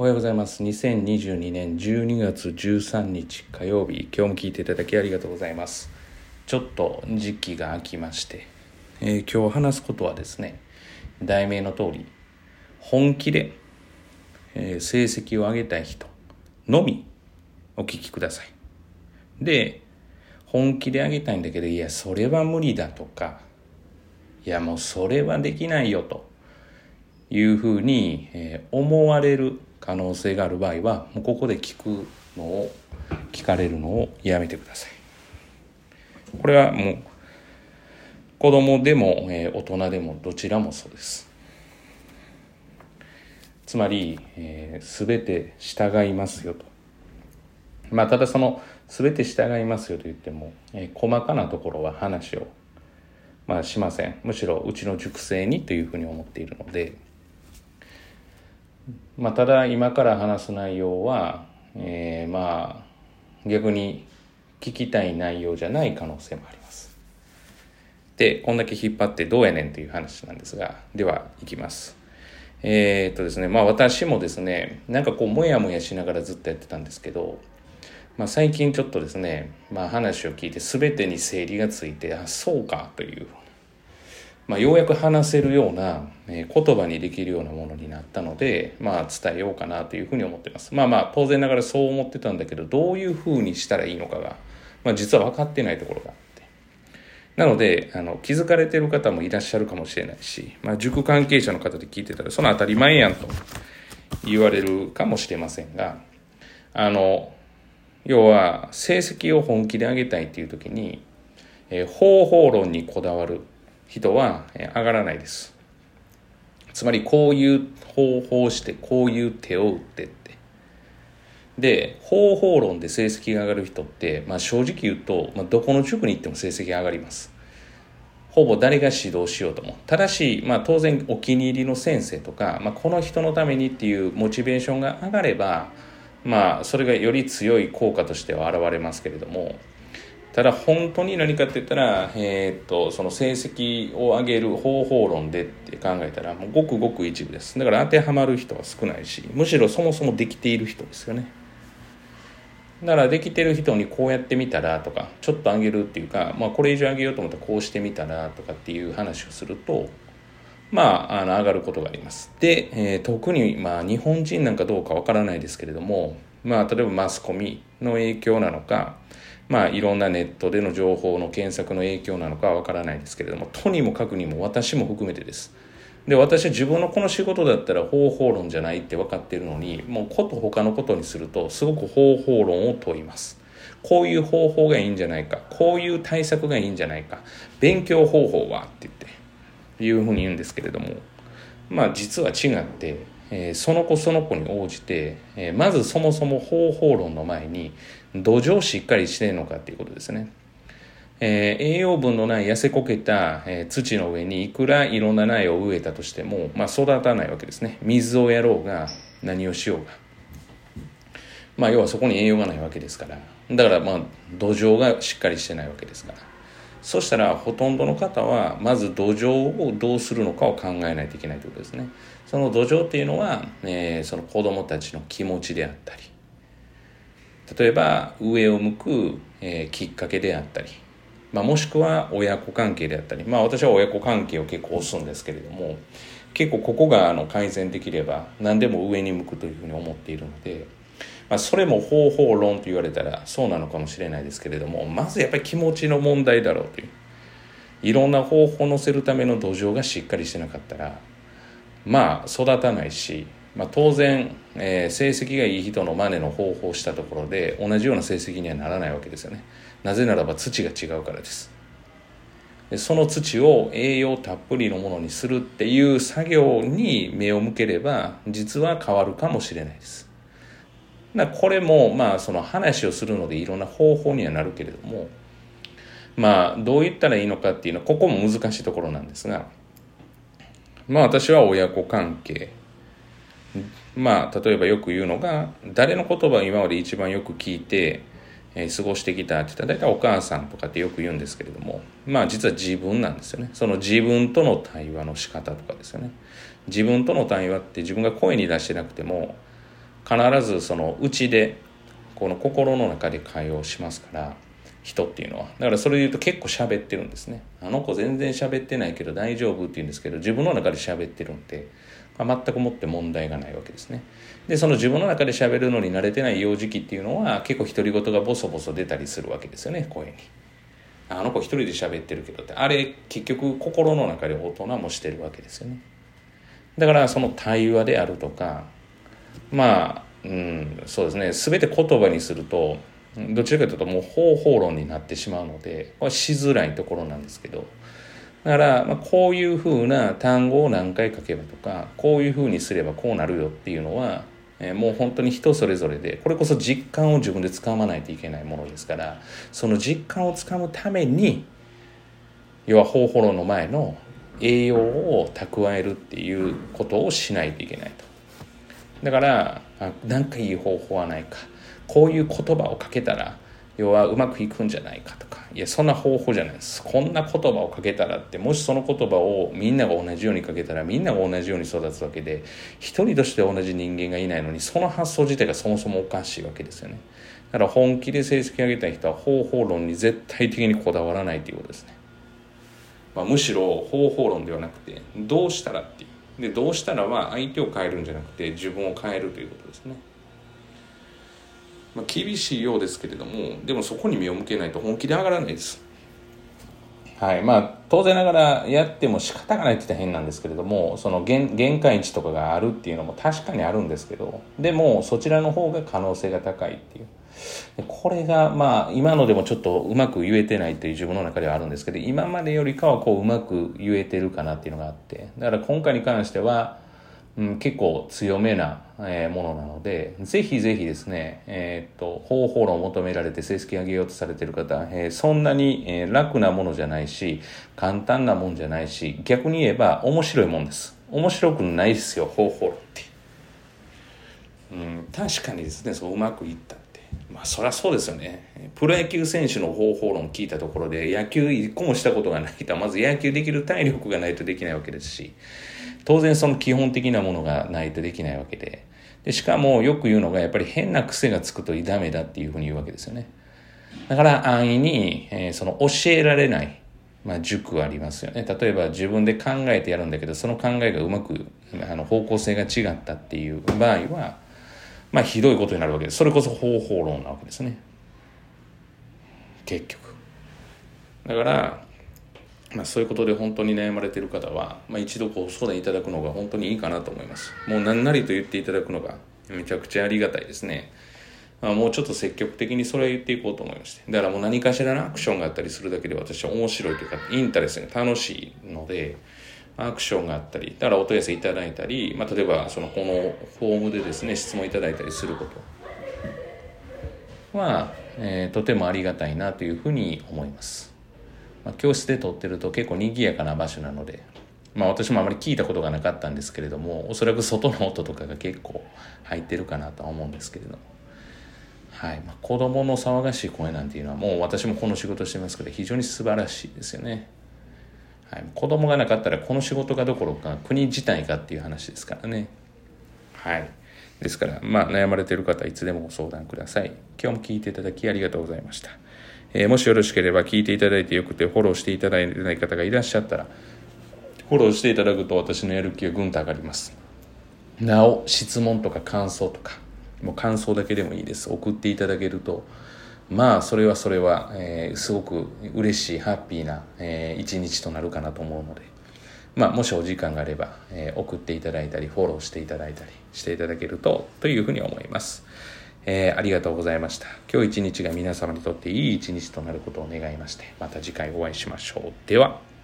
おはようございます。2022年12月13日火曜日。今日も聞いていただきありがとうございます。ちょっと時期が空きまして、えー、今日話すことはですね題名の通り本気で、えー、成績を上げたい人のみお聞きください。で本気で上げたいんだけどいやそれは無理だとかいやもうそれはできないよというふうに、えー、思われる可能性がある場合はもうここで聞くのを聞かれるのをやめてください。これはもう子供でも、えー、大人でもどちらもそうです。つまり、えー、全て従いますよと。まあただその全て従いますよと言っても、えー、細かなところは話をまあしません。むしろうちの熟成にというふうに思っているのでまあ、ただ今から話す内容は、えー、まあ逆に聞きたい内容じゃない可能性もあります。でこんだけ引っ張ってどうやねんという話なんですがではいきます。えー、っとですねまあ私もですねなんかこうモヤモヤしながらずっとやってたんですけど、まあ、最近ちょっとですね、まあ、話を聞いて全てに整理がついてあそうかというまあ、ようやく話せるような、えー、言葉にできるようなものになったので、まあ、伝えようかなというふうに思ってます。まあまあ、当然ながらそう思ってたんだけど、どういうふうにしたらいいのかが、まあ、実は分かってないところがあって。なので、あの、気づかれてる方もいらっしゃるかもしれないし、まあ、塾関係者の方で聞いてたら、その当たり前やんと言われるかもしれませんが、あの、要は、成績を本気で上げたいっていう時に、えー、方法論にこだわる人は上がらないです。つまりこういう方法をしてこういう手を打ってって。で方法論で成績が上がる人って、まあ、正直言うと、まあ、どこの塾に行っても成績が上がります。ほぼ誰が指導しようとも。ただし、まあ、当然お気に入りの先生とか、まあ、この人のためにっていうモチベーションが上がればまあそれがより強い効果としては現れますけれどもただ本当に何かって言ったら、えー、っとその成績を上げる方法論でって考えたらもうごくごく一部ですだから当てはまる人は少ないしむしろそもそもできている人ですよねだからできてる人にこうやってみたらとかちょっと上げるっていうか、まあ、これ以上上げようと思ったらこうしてみたらとかっていう話をするとまあ、あの上がることがあります。で、えー、特に、まあ、日本人なんかどうかわからないですけれども、まあ、例えばマスコミの影響なのか、まあいろんなネットでの情報の検索の影響なのかはわからないですけれどもとにもかくにも私も含めてです。で私は自分のこの仕事だったら方法論じゃないって分かってるのにもうこと他のことにするとすごく方法論を問います。こういう方法がいいんじゃないかこういう対策がいいんじゃないか勉強方法はって言っていうふうに言うんですけれどもまあ実は違ってえー、その子その子に応じて、えー、まずそもそも方法論の前に土壌しっかりしてるのかっていうことですね。えー、栄養分のない痩せこけた、えー、土の上にいくらいろんな苗を植えたとしても、まあ、育たないわけですね。水をやろうが何をしようが。まあ要はそこに栄養がないわけですから。だからまあ土壌がしっかりしてないわけですから。そしたらほとんどの方はまず土壌をどうするのかを考えないといけないということですね。その土壌っていうのは、えー、その子供たちの気持ちであったり例えば上を向く、えー、きっかけであったり、まあ、もしくは親子関係であったりまあ私は親子関係を結構押すんですけれども結構ここがあの改善できれば何でも上に向くというふうに思っているので、まあ、それも方法論と言われたらそうなのかもしれないですけれどもまずやっぱり気持ちの問題だろうといういろんな方法を乗せるための土壌がしっかりしてなかったらまあ育たないし、まあ、当然、えー、成績がいい人の真似の方法をしたところで同じような成績にはならないわけですよねなぜならば土が違うからですでその土を栄養たっぷりのものにするっていう作業に目を向ければ実は変わるかもしれないですだこれもまあその話をするのでいろんな方法にはなるけれどもまあどう言ったらいいのかっていうのはここも難しいところなんですがまあ私は親子関係。まあ例えばよく言うのが、誰の言葉を今まで一番よく聞いて、えー、過ごしてきたって言ったら大体お母さんとかってよく言うんですけれども、まあ実は自分なんですよね。その自分との対話の仕方とかですよね。自分との対話って自分が声に出してなくても、必ずその内でこの心の中で会話をしますから人っていうのはだからそれで言うと結構喋ってるんですねあの子全然喋ってないけど大丈夫って言うんですけど自分の中で喋ってるんで、まあ、全くもって問題がないわけですね。でその自分の中で喋るのに慣れてない幼児期っていうのは結構独り言がボソボソ出たりするわけですよね声にあの子一人で喋ってるけどって。あれ結局心の中で大人もしてるわけですよね。だからその対話であるとかまあうんそうですね。全て言葉にするとどちらかというともう方法論になってしまうのでこれしづらいところなんですけどだから、まあ、こういうふうな単語を何回書けばとかこういうふうにすればこうなるよっていうのは、えー、もう本当に人それぞれでこれこそ実感を自分でつかまないといけないものですからその実感をつかむために要は方法論の前の栄養を蓄えるっていうことをしないといけないと。だから何かいい方法はないかこういう言葉をかけたら要はうまくいくんじゃないかとか。いやそんな方法じゃないです。こんな言葉をかけたらってもしその言葉をみんなが同じようにかけたらみんなが同じように育つわけで一人として同じ人間がいないのにその発想自体がそもそもおかしいわけですよね。だから本気で成績上げたい人は方法論に絶対的にこだわらないということですね、まあ、むしろ方法論ではなくてどうしたらっていう。でどうしたらは相手を変えるんじゃなくて自分を変えるということですね、まあ、厳しいようですけれどもでもそこに目を向けないと本気で上がらないです。はい。まあ当然ながらやっても仕方がないって言ったら変なんですけれどもその限限界値とかがあるっていうのも確かにあるんですけどでもそちらの方が可能性が高いっていう。これがまあ今のでもちょっとうまく言えてないという自分の中ではあるんですけど今までよりかはこううまく言えてるかなっていうのがあってだから今回に関しては、うん、結構強めな、えものなのでぜひぜひですね、えー、っと方法論を求められて成績上げようとされてる方、えー、そんなに、え楽なものじゃないし簡単なもんじゃないし逆に言えば面白いもんです。面白くないですよ方法論って。うん、確かにですねそううまくいったまあそりゃそうですよね。プロ野球選手の方法論聞いたところで野球一個もしたことがないとまず野球できる体力がないとできないわけですし当然その基本的なものがないとできないわけで。でしかもよく言うのがやっぱり変な癖がつくとダメだっていうふうに言うわけですよね。だから安易に、えー、その教えられないまあ、塾はありますよね。例えば自分で考えてやるんだけどその考えがうまくあの方向性が違ったっていう場合はまあひどいことになるわけです。それこそ方法論なわけですね。結局。だからまあ、そういうことで本当に悩まれている方は、まあ、一度ご相談いただくのが本当にいいかなと思います。もう何なりと言っていただくのがめちゃくちゃありがたいですね、まあ、もうちょっと積極的にそれを言っていこうと思いまして。だからもう何かしらのアクションがあったりするだけで私は面白いというかインタレスが楽しいのでアクションがあったりだからお問い合わせいただいたり、まあ、例えばそのこのフォームでですね質問いただいたりすること。は、えー、とてもありがたいなというふうに思います、まあ、教室で撮ってると結構賑やかな場所なのでまあ私もあまり聞いたことがなかったんですけれどもおそらく外の音とかが結構入ってるかなとは思うんですけれども。はい。まあ、子供の騒がしい声なんていうのはもう私もこの仕事してますけど非常に素晴らしいですよね。はい、子供がなかったらこの仕事がどころか国自体がっていう話ですからね。はい。ですからまあ悩まれている方いつでもご相談ください。今日も聞いていただきありがとうございました、えー、もしよろしければ聞いていただいてよくてフォローしていただいてない方がいらっしゃったらフォローしていただくと私のやる気がぐんと上がります。なお質問とか感想とかもう感想だけでもいいです。送っていただけるとまあそれはそれは、えー、すごく嬉しいハッピーな、えー、一日となるかなと思うので、まあ、もしお時間があれば、えー、送っていただいたりフォローしていただいたりしていただけるとというふうに思います、えー、ありがとうございました。今日一日が皆様にとっていい一日となることを願いましてまた次回お会いしましょう。では。